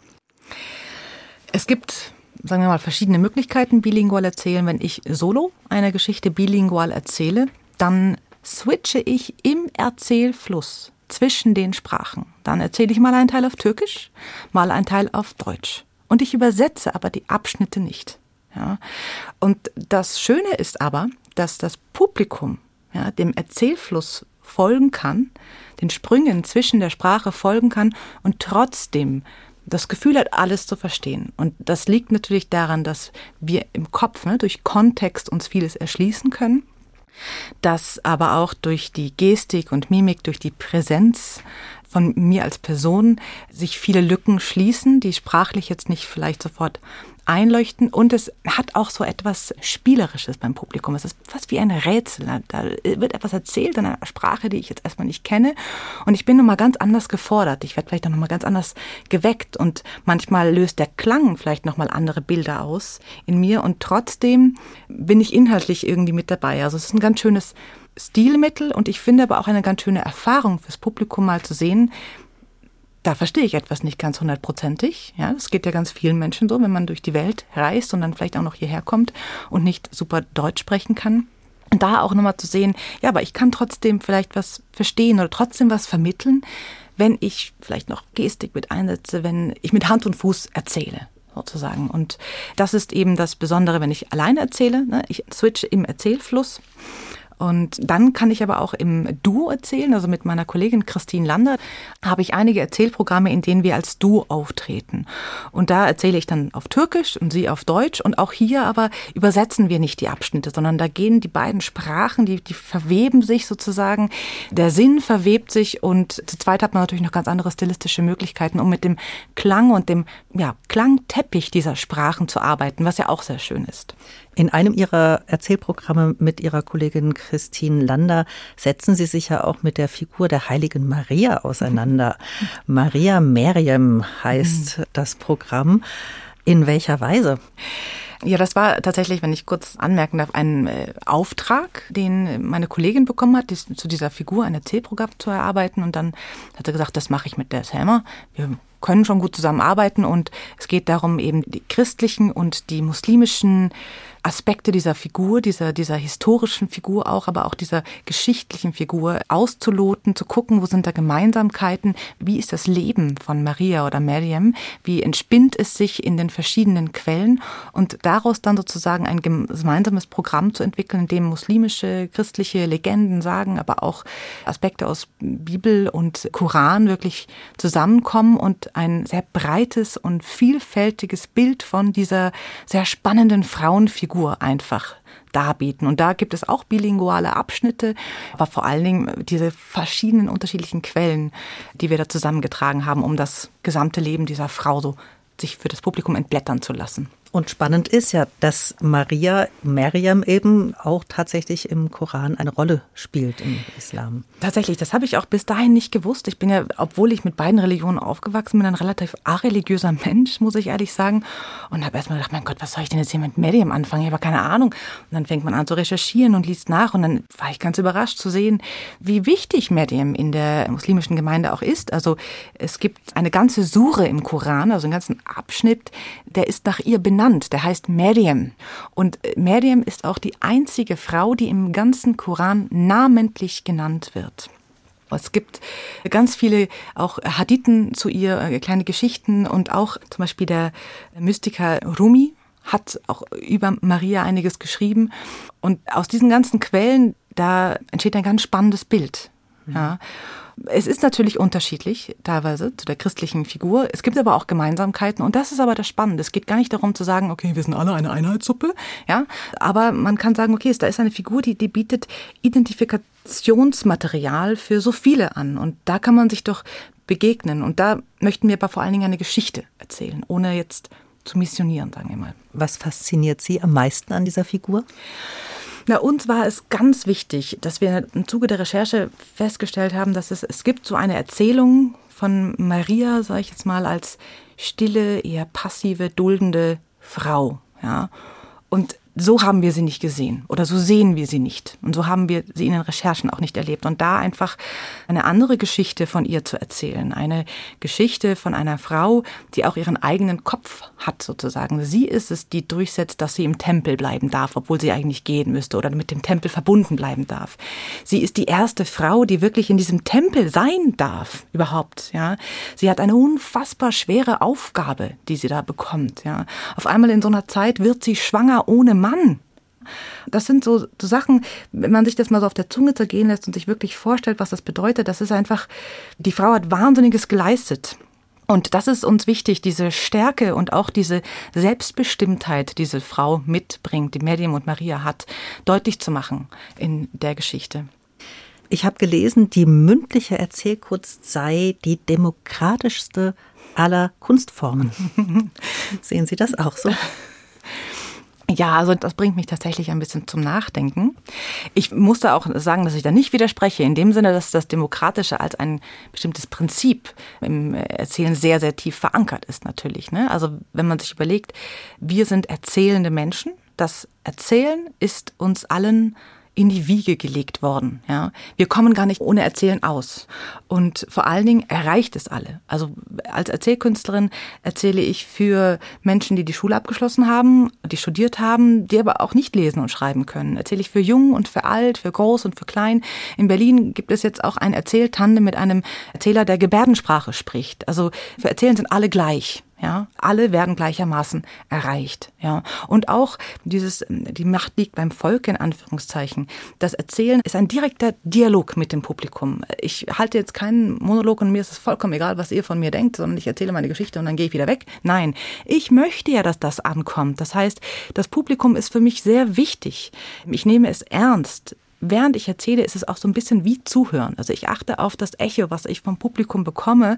Es gibt, sagen wir mal, verschiedene Möglichkeiten, bilingual erzählen. Wenn ich solo eine Geschichte bilingual erzähle, dann switche ich im Erzählfluss zwischen den Sprachen. Dann erzähle ich mal einen Teil auf Türkisch, mal einen Teil auf Deutsch. Und ich übersetze aber die Abschnitte nicht. Ja. Und das Schöne ist aber, dass das Publikum ja, dem Erzählfluss folgen kann, den Sprüngen zwischen der Sprache folgen kann und trotzdem das Gefühl hat, alles zu verstehen. Und das liegt natürlich daran, dass wir im Kopf ne, durch Kontext uns vieles erschließen können, dass aber auch durch die Gestik und Mimik, durch die Präsenz von mir als Person sich viele Lücken schließen, die sprachlich jetzt nicht vielleicht sofort einleuchten und es hat auch so etwas Spielerisches beim Publikum. Es ist fast wie ein Rätsel. Da wird etwas erzählt in einer Sprache, die ich jetzt erstmal nicht kenne und ich bin nochmal ganz anders gefordert. Ich werde vielleicht auch nochmal ganz anders geweckt und manchmal löst der Klang vielleicht nochmal andere Bilder aus in mir und trotzdem bin ich inhaltlich irgendwie mit dabei. Also es ist ein ganz schönes Stilmittel und ich finde aber auch eine ganz schöne Erfahrung fürs Publikum mal zu sehen, da verstehe ich etwas nicht ganz hundertprozentig. Ja, das geht ja ganz vielen Menschen so, wenn man durch die Welt reist und dann vielleicht auch noch hierher kommt und nicht super Deutsch sprechen kann. Und da auch nochmal zu sehen, ja, aber ich kann trotzdem vielleicht was verstehen oder trotzdem was vermitteln, wenn ich vielleicht noch Gestik mit einsetze, wenn ich mit Hand und Fuß erzähle sozusagen. Und das ist eben das Besondere, wenn ich alleine erzähle. Ne? Ich switche im Erzählfluss und dann kann ich aber auch im Duo erzählen, also mit meiner Kollegin Christine Lander habe ich einige Erzählprogramme, in denen wir als Duo auftreten. Und da erzähle ich dann auf Türkisch und sie auf Deutsch. Und auch hier aber übersetzen wir nicht die Abschnitte, sondern da gehen die beiden Sprachen, die, die verweben sich sozusagen. Der Sinn verwebt sich und zu zweit hat man natürlich noch ganz andere stilistische Möglichkeiten, um mit dem Klang und dem ja, Klangteppich dieser Sprachen zu arbeiten, was ja auch sehr schön ist. In einem Ihrer Erzählprogramme mit Ihrer Kollegin Christine Lander setzen Sie sich ja auch mit der Figur der heiligen Maria auseinander. Maria Meriam heißt mhm. das Programm. In welcher Weise? Ja, das war tatsächlich, wenn ich kurz anmerken darf, ein äh, Auftrag, den meine Kollegin bekommen hat, dies, zu dieser Figur ein Erzählprogramm zu erarbeiten. Und dann hat sie gesagt, das mache ich mit der Selma. Wir können schon gut zusammenarbeiten und es geht darum, eben die christlichen und die muslimischen Aspekte dieser Figur, dieser, dieser historischen Figur auch, aber auch dieser geschichtlichen Figur auszuloten, zu gucken, wo sind da Gemeinsamkeiten, wie ist das Leben von Maria oder Miriam, wie entspinnt es sich in den verschiedenen Quellen? Und daraus dann sozusagen ein gemeinsames Programm zu entwickeln, in dem muslimische, christliche Legenden, Sagen, aber auch Aspekte aus Bibel und Koran wirklich zusammenkommen und ein sehr breites und vielfältiges Bild von dieser sehr spannenden Frauenfigur Figur einfach darbieten. Und da gibt es auch bilinguale Abschnitte, aber vor allen Dingen diese verschiedenen unterschiedlichen Quellen, die wir da zusammengetragen haben, um das gesamte Leben dieser Frau so sich für das Publikum entblättern zu lassen. Und spannend ist ja, dass Maria, Miriam eben auch tatsächlich im Koran eine Rolle spielt im Islam. Tatsächlich, das habe ich auch bis dahin nicht gewusst. Ich bin ja, obwohl ich mit beiden Religionen aufgewachsen bin, ein relativ areligiöser Mensch, muss ich ehrlich sagen. Und habe erstmal gedacht, mein Gott, was soll ich denn jetzt hier mit Miriam anfangen? Ich habe keine Ahnung. Und dann fängt man an zu recherchieren und liest nach. Und dann war ich ganz überrascht zu sehen, wie wichtig Miriam in der muslimischen Gemeinde auch ist. Also es gibt eine ganze Sure im Koran, also einen ganzen Abschnitt, der ist nach ihr benannt benannt. Der heißt Miriam. Und äh, Miriam ist auch die einzige Frau, die im ganzen Koran namentlich genannt wird. Es gibt ganz viele auch Hadithen zu ihr, äh, kleine Geschichten und auch zum Beispiel der Mystiker Rumi hat auch über Maria einiges geschrieben. Und aus diesen ganzen Quellen, da entsteht ein ganz spannendes Bild. Ja. Es ist natürlich unterschiedlich, teilweise zu der christlichen Figur. Es gibt aber auch Gemeinsamkeiten und das ist aber das Spannende. Es geht gar nicht darum zu sagen, okay, wir sind alle eine Einheitssuppe, ja. Aber man kann sagen, okay, da ist eine Figur, die, die bietet Identifikationsmaterial für so viele an. Und da kann man sich doch begegnen. Und da möchten wir aber vor allen Dingen eine Geschichte erzählen, ohne jetzt zu missionieren, sagen wir mal. Was fasziniert Sie am meisten an dieser Figur? Na, uns war es ganz wichtig, dass wir im Zuge der Recherche festgestellt haben, dass es, es gibt so eine Erzählung von Maria, sage ich jetzt mal, als stille, eher passive, duldende Frau. Ja. Und so haben wir sie nicht gesehen oder so sehen wir sie nicht. Und so haben wir sie in den Recherchen auch nicht erlebt. Und da einfach eine andere Geschichte von ihr zu erzählen. Eine Geschichte von einer Frau, die auch ihren eigenen Kopf hat sozusagen. Sie ist es, die durchsetzt, dass sie im Tempel bleiben darf, obwohl sie eigentlich gehen müsste oder mit dem Tempel verbunden bleiben darf. Sie ist die erste Frau, die wirklich in diesem Tempel sein darf, überhaupt. Ja, Sie hat eine unfassbar schwere Aufgabe, die sie da bekommt. Ja, Auf einmal in so einer Zeit wird sie schwanger ohne Mann. Das sind so, so Sachen, wenn man sich das mal so auf der Zunge zergehen lässt und sich wirklich vorstellt, was das bedeutet, das ist einfach, die Frau hat Wahnsinniges geleistet. Und das ist uns wichtig, diese Stärke und auch diese Selbstbestimmtheit, die diese Frau mitbringt, die Medium und Maria hat, deutlich zu machen in der Geschichte. Ich habe gelesen, die mündliche Erzählkunst sei die demokratischste aller Kunstformen. *laughs* Sehen Sie das auch so? Ja, also das bringt mich tatsächlich ein bisschen zum Nachdenken. Ich muss da auch sagen, dass ich da nicht widerspreche, in dem Sinne, dass das Demokratische als ein bestimmtes Prinzip im Erzählen sehr, sehr tief verankert ist natürlich. Ne? Also wenn man sich überlegt, wir sind erzählende Menschen, das Erzählen ist uns allen in die Wiege gelegt worden. Ja, wir kommen gar nicht ohne Erzählen aus. Und vor allen Dingen erreicht es alle. Also als Erzählkünstlerin erzähle ich für Menschen, die die Schule abgeschlossen haben, die studiert haben, die aber auch nicht lesen und schreiben können. Erzähle ich für jung und für alt, für groß und für klein. In Berlin gibt es jetzt auch ein Erzähltandem mit einem Erzähler, der Gebärdensprache spricht. Also für Erzählen sind alle gleich. Ja, alle werden gleichermaßen erreicht. Ja, und auch dieses, die Macht liegt beim Volk in Anführungszeichen. Das Erzählen ist ein direkter Dialog mit dem Publikum. Ich halte jetzt keinen Monolog und mir ist es vollkommen egal, was ihr von mir denkt, sondern ich erzähle meine Geschichte und dann gehe ich wieder weg. Nein, ich möchte ja, dass das ankommt. Das heißt, das Publikum ist für mich sehr wichtig. Ich nehme es ernst während ich erzähle, ist es auch so ein bisschen wie zuhören. Also ich achte auf das Echo, was ich vom Publikum bekomme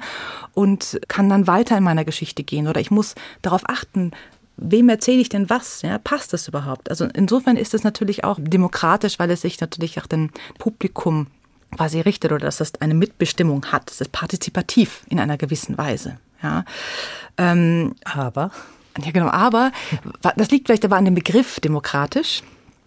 und kann dann weiter in meiner Geschichte gehen. Oder ich muss darauf achten, wem erzähle ich denn was? Ja, passt das überhaupt? Also insofern ist es natürlich auch demokratisch, weil es sich natürlich auch dem Publikum quasi richtet oder dass es eine Mitbestimmung hat. Es ist partizipativ in einer gewissen Weise. Ja. Ähm, aber? Ja, genau. Aber das liegt vielleicht aber an dem Begriff demokratisch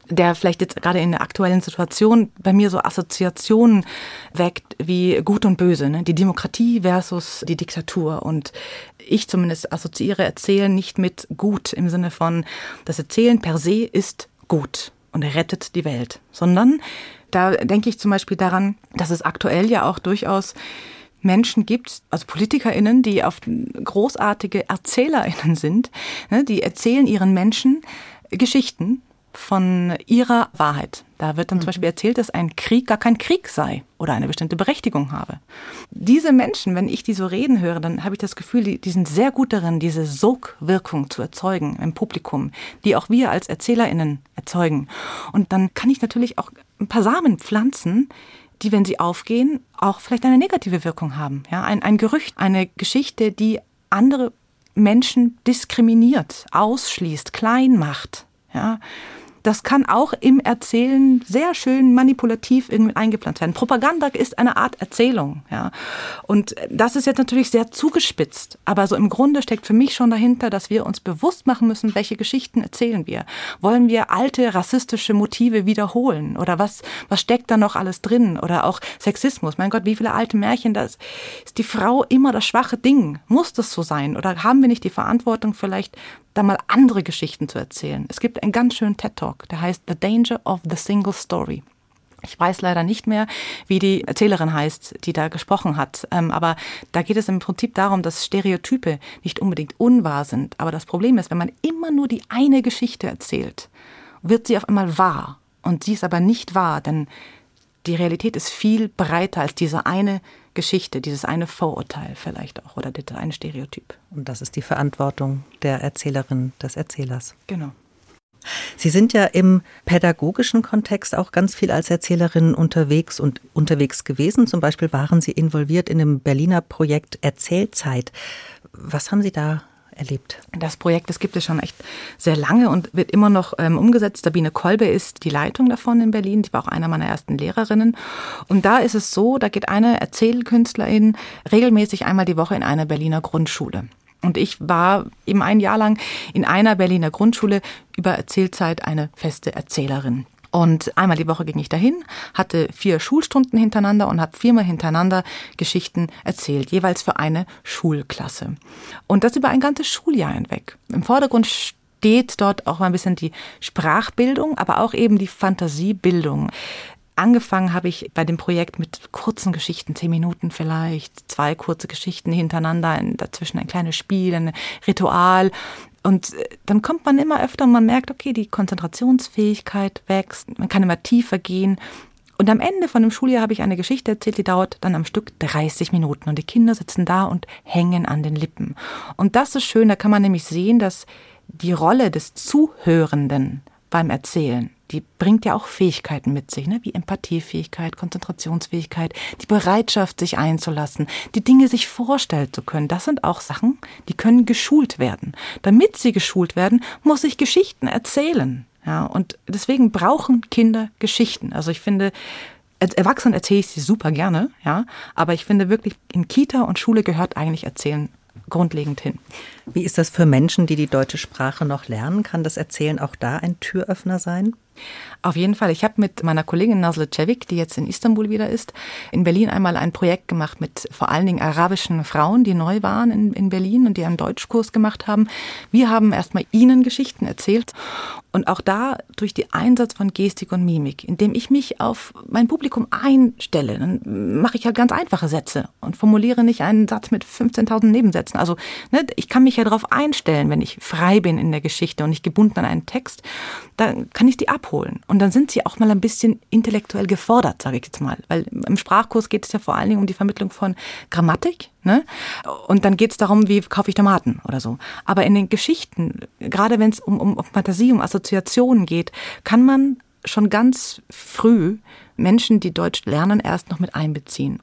der vielleicht jetzt gerade in der aktuellen Situation bei mir so Assoziationen weckt wie Gut und Böse, ne? die Demokratie versus die Diktatur. Und ich zumindest assoziiere Erzählen nicht mit gut im Sinne von, das Erzählen per se ist gut und rettet die Welt, sondern da denke ich zum Beispiel daran, dass es aktuell ja auch durchaus Menschen gibt, also PolitikerInnen, die auf großartige ErzählerInnen sind, ne? die erzählen ihren Menschen Geschichten von ihrer Wahrheit. Da wird dann mhm. zum Beispiel erzählt, dass ein Krieg gar kein Krieg sei oder eine bestimmte Berechtigung habe. Diese Menschen, wenn ich die so reden höre, dann habe ich das Gefühl, die, die sind sehr gut darin, diese Sogwirkung zu erzeugen im Publikum, die auch wir als ErzählerInnen erzeugen. Und dann kann ich natürlich auch ein paar Samen pflanzen, die, wenn sie aufgehen, auch vielleicht eine negative Wirkung haben. Ja, ein, ein Gerücht, eine Geschichte, die andere Menschen diskriminiert, ausschließt, klein macht. Ja, das kann auch im Erzählen sehr schön manipulativ eingeplant werden. Propaganda ist eine Art Erzählung, ja. Und das ist jetzt natürlich sehr zugespitzt, aber so im Grunde steckt für mich schon dahinter, dass wir uns bewusst machen müssen, welche Geschichten erzählen wir. Wollen wir alte rassistische Motive wiederholen oder was was steckt da noch alles drin oder auch Sexismus? Mein Gott, wie viele alte Märchen das ist die Frau immer das schwache Ding? Muss das so sein oder haben wir nicht die Verantwortung vielleicht da mal andere Geschichten zu erzählen. Es gibt einen ganz schönen TED-Talk, der heißt The Danger of the Single Story. Ich weiß leider nicht mehr, wie die Erzählerin heißt, die da gesprochen hat. Ähm, aber da geht es im Prinzip darum, dass Stereotype nicht unbedingt unwahr sind. Aber das Problem ist, wenn man immer nur die eine Geschichte erzählt, wird sie auf einmal wahr. Und sie ist aber nicht wahr, denn die Realität ist viel breiter als diese eine Geschichte, dieses eine Vorurteil vielleicht auch oder das eine Stereotyp. Und das ist die Verantwortung der Erzählerin, des Erzählers. Genau. Sie sind ja im pädagogischen Kontext auch ganz viel als Erzählerin unterwegs und unterwegs gewesen. Zum Beispiel waren Sie involviert in dem Berliner Projekt Erzählzeit. Was haben Sie da erlebt? Das Projekt, das gibt es schon echt sehr lange und wird immer noch ähm, umgesetzt. Sabine Kolbe ist die Leitung davon in Berlin. Die war auch einer meiner ersten Lehrerinnen. Und da ist es so, da geht eine Erzählkünstlerin regelmäßig einmal die Woche in eine Berliner Grundschule. Und ich war eben ein Jahr lang in einer Berliner Grundschule über Erzählzeit eine feste Erzählerin. Und einmal die Woche ging ich dahin, hatte vier Schulstunden hintereinander und habe viermal hintereinander Geschichten erzählt, jeweils für eine Schulklasse. Und das über ein ganzes Schuljahr hinweg. Im Vordergrund steht dort auch mal ein bisschen die Sprachbildung, aber auch eben die Fantasiebildung. Angefangen habe ich bei dem Projekt mit kurzen Geschichten, zehn Minuten vielleicht, zwei kurze Geschichten hintereinander, dazwischen ein kleines Spiel, ein Ritual. Und äh, dann kommt man immer öfter und man merkt, okay, die Konzentrationsfähigkeit wächst, man kann immer tiefer gehen. Und am Ende von dem Schuljahr habe ich eine Geschichte erzählt, die dauert dann am Stück 30 Minuten. Und die Kinder sitzen da und hängen an den Lippen. Und das ist schön, da kann man nämlich sehen, dass die Rolle des Zuhörenden beim Erzählen die bringt ja auch Fähigkeiten mit sich, ne? wie Empathiefähigkeit, Konzentrationsfähigkeit, die Bereitschaft, sich einzulassen, die Dinge sich vorstellen zu können. Das sind auch Sachen, die können geschult werden. Damit sie geschult werden, muss ich Geschichten erzählen. Ja, und deswegen brauchen Kinder Geschichten. Also ich finde, als Erwachsenen erzähle ich sie super gerne, ja, aber ich finde wirklich, in Kita und Schule gehört eigentlich Erzählen grundlegend hin. Wie ist das für Menschen, die die deutsche Sprache noch lernen? Kann das Erzählen auch da ein Türöffner sein? Auf jeden Fall. Ich habe mit meiner Kollegin Nazle Cevik, die jetzt in Istanbul wieder ist, in Berlin einmal ein Projekt gemacht mit vor allen Dingen arabischen Frauen, die neu waren in, in Berlin und die einen Deutschkurs gemacht haben. Wir haben erstmal ihnen Geschichten erzählt und auch da durch den Einsatz von Gestik und Mimik, indem ich mich auf mein Publikum einstelle, dann mache ich halt ganz einfache Sätze und formuliere nicht einen Satz mit 15.000 Nebensätzen. Also ne, ich kann mich ja darauf einstellen, wenn ich frei bin in der Geschichte und nicht gebunden an einen Text, dann kann ich die abholen. Und dann sind sie auch mal ein bisschen intellektuell gefordert, sage ich jetzt mal. Weil im Sprachkurs geht es ja vor allen Dingen um die Vermittlung von Grammatik. Ne? Und dann geht es darum, wie kaufe ich Tomaten oder so. Aber in den Geschichten, gerade wenn es um, um, um Fantasie, um Assoziationen geht, kann man schon ganz früh Menschen, die Deutsch lernen, erst noch mit einbeziehen.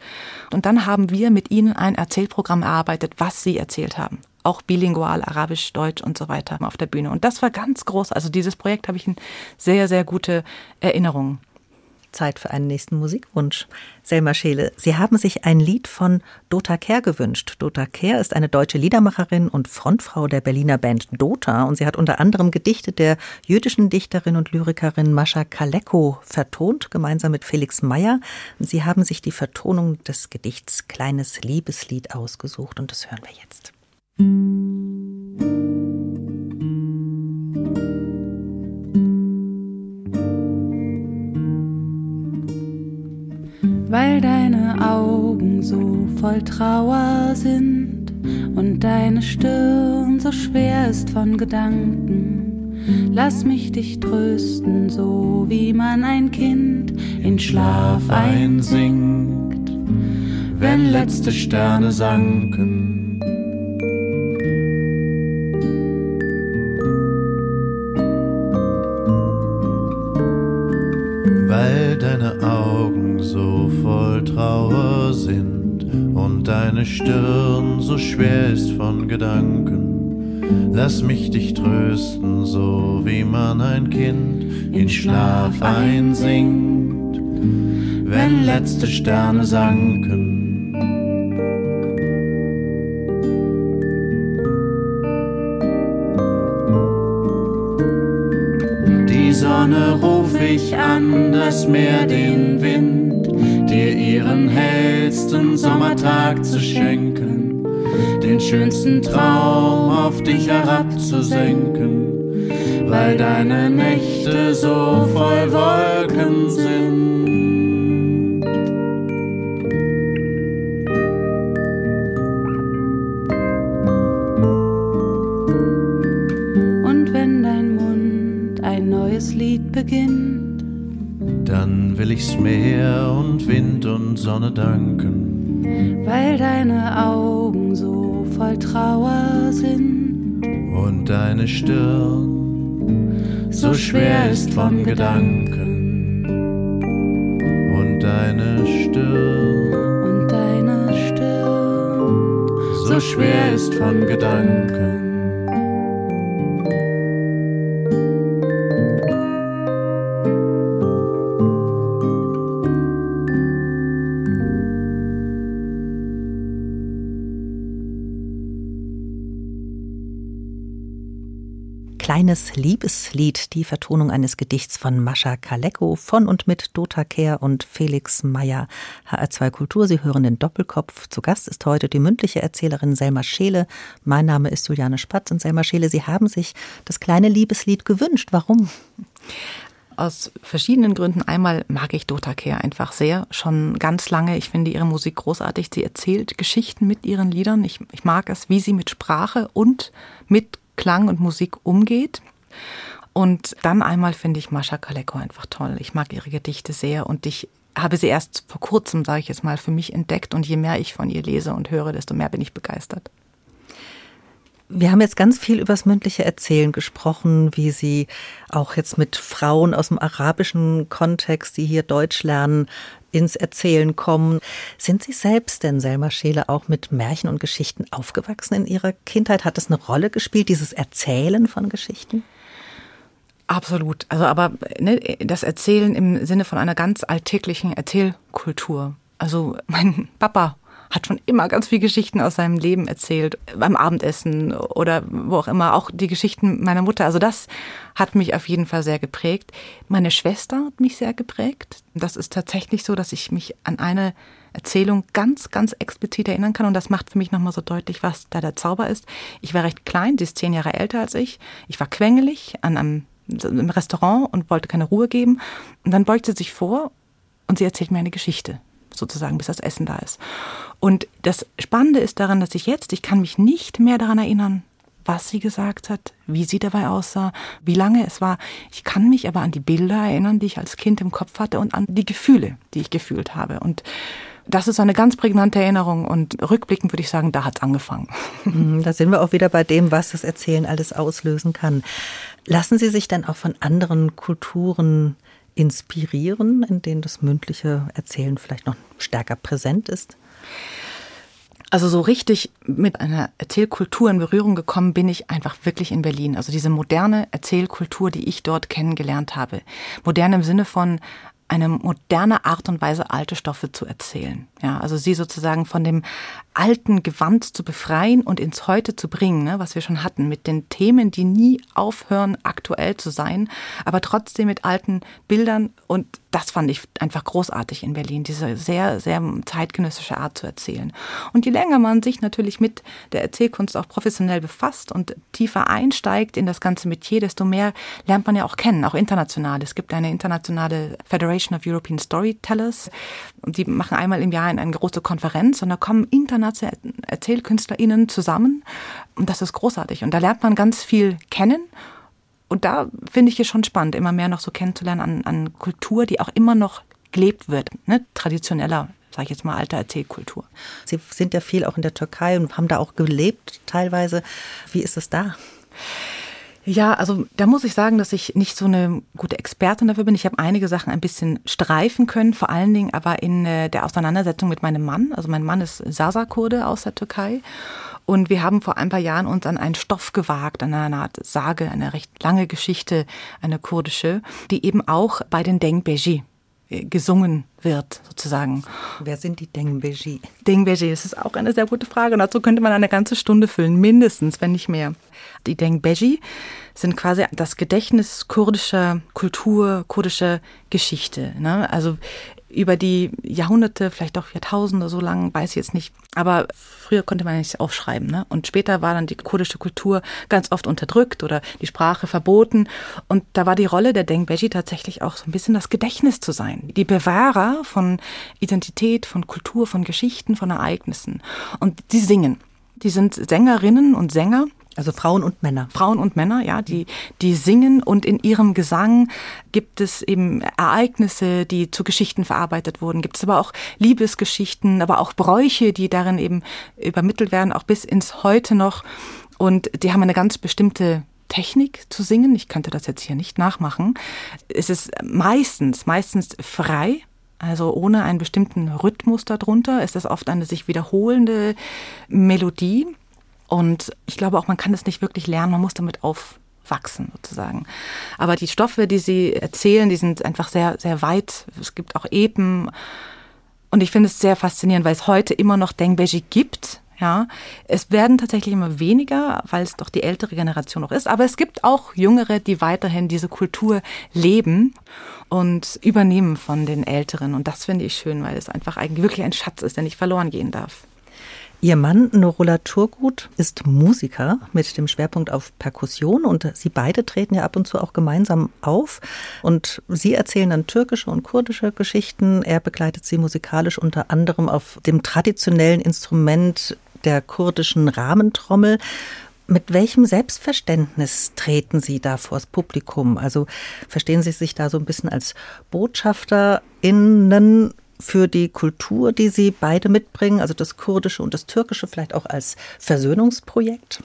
Und dann haben wir mit ihnen ein Erzählprogramm erarbeitet, was sie erzählt haben auch bilingual, Arabisch, Deutsch und so weiter auf der Bühne. Und das war ganz groß. Also dieses Projekt habe ich in sehr, sehr gute Erinnerungen. Zeit für einen nächsten Musikwunsch. Selma Scheele, Sie haben sich ein Lied von Dota Kehr gewünscht. Dota Kehr ist eine deutsche Liedermacherin und Frontfrau der Berliner Band Dota und sie hat unter anderem Gedichte der jüdischen Dichterin und Lyrikerin Mascha Kaleko vertont, gemeinsam mit Felix Meyer. Sie haben sich die Vertonung des Gedichts Kleines Liebeslied ausgesucht und das hören wir jetzt. Weil deine Augen so voll Trauer sind und deine Stirn so schwer ist von Gedanken, lass mich dich trösten, so wie man ein Kind in Schlaf einsinkt, wenn letzte Sterne sanken Lass mich dich trösten, so wie man ein Kind in Schlaf einsinkt, wenn letzte Sterne sanken. Sonne ruf ich an, das Meer den Wind, dir ihren hellsten Sommertag zu schenken, den schönsten Traum auf dich herabzusenken, weil deine Nächte so voll Wolken sind. beginnt, dann will ich's Meer und Wind und Sonne danken, weil deine Augen voll Trauer sind und deine Stirn so schwer ist von Gedanken. Und deine Stirn, Und deine Stirn so schwer ist von Gedanken. Kleines Liebeslied, die Vertonung eines Gedichts von Mascha Kaleko von und mit Dota Kehr und Felix Meyer. HR2 Kultur, Sie hören den Doppelkopf. Zu Gast ist heute die mündliche Erzählerin Selma Scheele. Mein Name ist Juliane Spatz und Selma Scheele, Sie haben sich das kleine Liebeslied gewünscht. Warum? Aus verschiedenen Gründen. Einmal mag ich Dota Kehr einfach sehr, schon ganz lange. Ich finde ihre Musik großartig. Sie erzählt Geschichten mit ihren Liedern. Ich, ich mag es, wie sie mit Sprache und mit Klang und Musik umgeht. Und dann einmal finde ich Mascha Kaleko einfach toll. Ich mag ihre Gedichte sehr und ich habe sie erst vor kurzem, sage ich jetzt mal, für mich entdeckt. Und je mehr ich von ihr lese und höre, desto mehr bin ich begeistert. Wir haben jetzt ganz viel über das mündliche Erzählen gesprochen, wie Sie auch jetzt mit Frauen aus dem arabischen Kontext, die hier Deutsch lernen, ins Erzählen kommen. Sind Sie selbst denn, Selma Scheele, auch mit Märchen und Geschichten aufgewachsen in Ihrer Kindheit? Hat das eine Rolle gespielt, dieses Erzählen von Geschichten? Absolut. Also aber ne, das Erzählen im Sinne von einer ganz alltäglichen Erzählkultur. Also mein Papa hat schon immer ganz viele Geschichten aus seinem Leben erzählt, beim Abendessen oder wo auch immer, auch die Geschichten meiner Mutter. Also das hat mich auf jeden Fall sehr geprägt. Meine Schwester hat mich sehr geprägt. Das ist tatsächlich so, dass ich mich an eine Erzählung ganz, ganz explizit erinnern kann. Und das macht für mich nochmal so deutlich, was da der Zauber ist. Ich war recht klein, sie ist zehn Jahre älter als ich. Ich war quengelig an einem im Restaurant und wollte keine Ruhe geben. Und dann beugt sie sich vor und sie erzählt mir eine Geschichte sozusagen, bis das Essen da ist. Und das Spannende ist daran, dass ich jetzt, ich kann mich nicht mehr daran erinnern, was sie gesagt hat, wie sie dabei aussah, wie lange es war. Ich kann mich aber an die Bilder erinnern, die ich als Kind im Kopf hatte und an die Gefühle, die ich gefühlt habe. Und das ist eine ganz prägnante Erinnerung und rückblickend würde ich sagen, da hat es angefangen. *laughs* Mhm, da sind wir auch wieder bei dem, was das Erzählen alles auslösen kann. Lassen Sie sich dann auch von anderen Kulturen inspirieren, in denen das mündliche Erzählen vielleicht noch stärker präsent ist? Also so richtig mit einer Erzählkultur in Berührung gekommen bin ich einfach wirklich in Berlin. Also diese moderne Erzählkultur, die ich dort kennengelernt habe. Modern im Sinne von eine moderne Art und Weise, alte Stoffe zu erzählen. Ja, also sie sozusagen von dem alten Gewand zu befreien und ins Heute zu bringen, ne, was wir schon hatten, mit den Themen, die nie aufhören, aktuell zu sein, aber trotzdem mit alten Bildern. Und das fand ich einfach großartig in Berlin, diese sehr, sehr zeitgenössische Art zu erzählen. Und je länger man sich natürlich mit der Erzählkunst auch professionell befasst und tiefer einsteigt in das ganze Metier, desto mehr lernt man ja auch kennen, auch international. Es gibt eine internationale Federation of European Storytellers die machen einmal im Jahr eine große Konferenz und da kommen internationale ErzählkünstlerInnen zusammen und das ist großartig und da lernt man ganz viel kennen und da finde ich es schon spannend, immer mehr noch so kennenzulernen an, an Kultur, die auch immer noch gelebt wird, ne? traditioneller sage ich jetzt mal, alter Erzählkultur. Sie sind ja viel auch in der Türkei und haben da auch gelebt teilweise. Wie ist es da? Ja, also da muss ich sagen, dass ich nicht so eine gute Expertin dafür bin. Ich habe einige Sachen ein bisschen streifen können, vor allen Dingen aber in äh, der Auseinandersetzung mit meinem Mann. Also mein Mann ist Sasa-Kurde aus der Türkei. Und wir haben vor ein paar Jahren uns an einen Stoff gewagt, an eine Art Sage, eine recht lange Geschichte, eine kurdische, die eben auch bei den Dengbeji äh, gesungen wird, sozusagen. Wer sind die Dengbeji? Dengbeji, das ist auch eine sehr gute Frage. Und dazu könnte man eine ganze Stunde füllen, mindestens, wenn nicht mehr. Die Dengbeji sind quasi das Gedächtnis kurdischer Kultur, kurdischer Geschichte. Ne? Also über die Jahrhunderte, vielleicht auch Jahrtausende so lang, weiß ich jetzt nicht. Aber früher konnte man nichts aufschreiben. Ne? Und später war dann die kurdische Kultur ganz oft unterdrückt oder die Sprache verboten. Und da war die Rolle der Dengbeji tatsächlich auch so ein bisschen das Gedächtnis zu sein. Die Bewahrer von Identität, von Kultur, von Geschichten, von Ereignissen. Und die singen. Die sind Sängerinnen und Sänger, also Frauen und Männer. Frauen und Männer, ja, die, die singen und in ihrem Gesang gibt es eben Ereignisse, die zu Geschichten verarbeitet wurden. Gibt es aber auch Liebesgeschichten, aber auch Bräuche, die darin eben übermittelt werden, auch bis ins Heute noch. Und die haben eine ganz bestimmte Technik zu singen. Ich könnte das jetzt hier nicht nachmachen. Es ist meistens, meistens frei. Also ohne einen bestimmten Rhythmus darunter ist es oft eine sich wiederholende Melodie. Und ich glaube auch, man kann es nicht wirklich lernen, man muss damit aufwachsen sozusagen. Aber die Stoffe, die sie erzählen, die sind einfach sehr, sehr weit. Es gibt auch Epen. Und ich finde es sehr faszinierend, weil es heute immer noch Dengbeji gibt. Ja, es werden tatsächlich immer weniger, weil es doch die ältere Generation noch ist. Aber es gibt auch Jüngere, die weiterhin diese Kultur leben und übernehmen von den Älteren. Und das finde ich schön, weil es einfach eigentlich wirklich ein Schatz ist, der nicht verloren gehen darf. Ihr Mann Norola Turgut ist Musiker mit dem Schwerpunkt auf Perkussion und Sie beide treten ja ab und zu auch gemeinsam auf und Sie erzählen dann türkische und kurdische Geschichten. Er begleitet Sie musikalisch unter anderem auf dem traditionellen Instrument der kurdischen Rahmentrommel. Mit welchem Selbstverständnis treten Sie da vors Publikum? Also verstehen Sie sich da so ein bisschen als BotschafterInnen für die Kultur, die Sie beide mitbringen, also das Kurdische und das Türkische, vielleicht auch als Versöhnungsprojekt?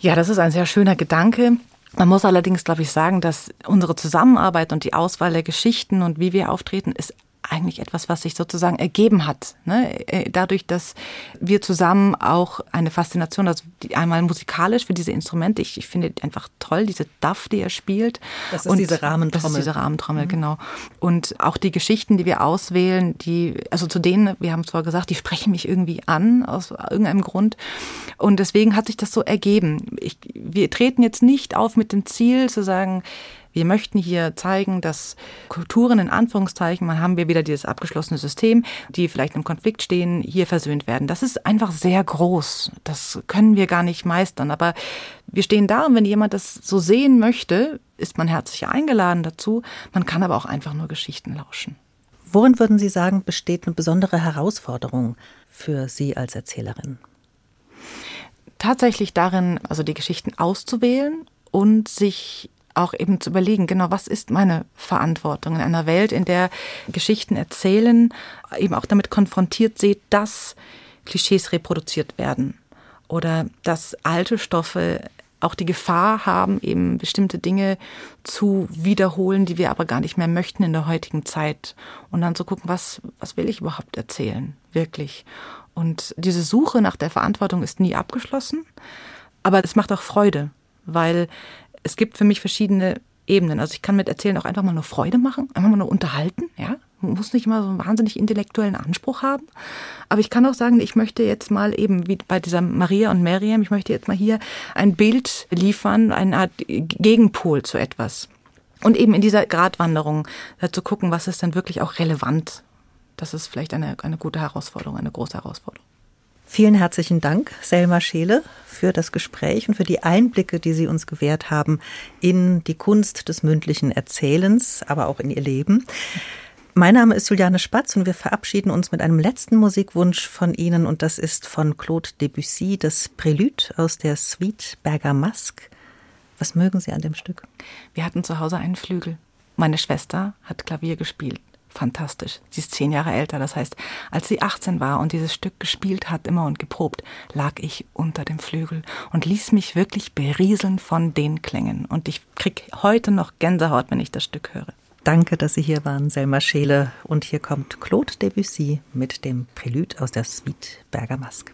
Ja, das ist ein sehr schöner Gedanke. Man muss allerdings, glaube ich, sagen, dass unsere Zusammenarbeit und die Auswahl der Geschichten und wie wir auftreten, ist eigentlich etwas, was sich sozusagen ergeben hat. Ne? Äh, dadurch, dass wir zusammen auch eine Faszination, also einmal musikalisch für diese Instrumente, ich, ich finde einfach toll, diese Duff, die er spielt. Das ist und diese Rahmentrommel. Das ist diese Rahmentrommel, mhm. genau. Und auch die Geschichten, die wir auswählen, die, also zu denen, wir haben es vorher gesagt, die sprechen mich irgendwie an, aus irgendeinem Grund. Und deswegen hat sich das so ergeben. Ich, wir treten jetzt nicht auf mit dem Ziel zu sagen, wir möchten hier zeigen, dass Kulturen in Anführungszeichen, man haben wir wieder dieses abgeschlossene System, die vielleicht im Konflikt stehen, hier versöhnt werden. Das ist einfach sehr groß. Das können wir gar nicht meistern. Aber wir stehen da und wenn jemand das so sehen möchte, ist man herzlich eingeladen dazu. Man kann aber auch einfach nur Geschichten lauschen. Worin würden Sie sagen, besteht eine besondere Herausforderung für Sie als Erzählerin? Tatsächlich darin, also die Geschichten auszuwählen und sich auch eben zu überlegen, genau, was ist meine Verantwortung in einer Welt, in der Geschichten erzählen, eben auch damit konfrontiert seht, dass Klischees reproduziert werden oder dass alte Stoffe auch die Gefahr haben, eben bestimmte Dinge zu wiederholen, die wir aber gar nicht mehr möchten in der heutigen Zeit. Und dann zu gucken, was, was will ich überhaupt erzählen, wirklich. Und diese Suche nach der Verantwortung ist nie abgeschlossen, aber es macht auch Freude, weil es gibt für mich verschiedene Ebenen. Also ich kann mit Erzählen auch einfach mal nur Freude machen, einfach mal nur unterhalten, ja. Man muss nicht immer so einen wahnsinnig intellektuellen Anspruch haben. Aber ich kann auch sagen, ich möchte jetzt mal eben, wie bei dieser Maria und Miriam, ich möchte jetzt mal hier ein Bild liefern, eine Art Gegenpol zu etwas. Und eben in dieser Gratwanderung zu gucken, was ist denn wirklich auch relevant. Das ist vielleicht eine, eine gute Herausforderung, eine große Herausforderung. Vielen herzlichen Dank, Selma Scheele, für das Gespräch und für die Einblicke, die Sie uns gewährt haben in die Kunst des mündlichen Erzählens, aber auch in Ihr Leben. Mein Name ist Juliane Spatz und wir verabschieden uns mit einem letzten Musikwunsch von Ihnen und das ist von Claude Debussy, das Prélude aus der Suite Bergamasque. Was mögen Sie an dem Stück? Wir hatten zu Hause einen Flügel. Meine Schwester hat Klavier gespielt fantastisch. Sie ist zehn Jahre älter, das heißt, als sie 18 war und dieses Stück gespielt hat, immer und geprobt, lag ich unter dem Flügel und ließ mich wirklich berieseln von den Klängen. Und ich krieg heute noch Gänsehaut, wenn ich das Stück höre. Danke, dass Sie hier waren, Selma Scheele. Und hier kommt Claude Debussy mit dem Prélude aus der Suite Bergamasque.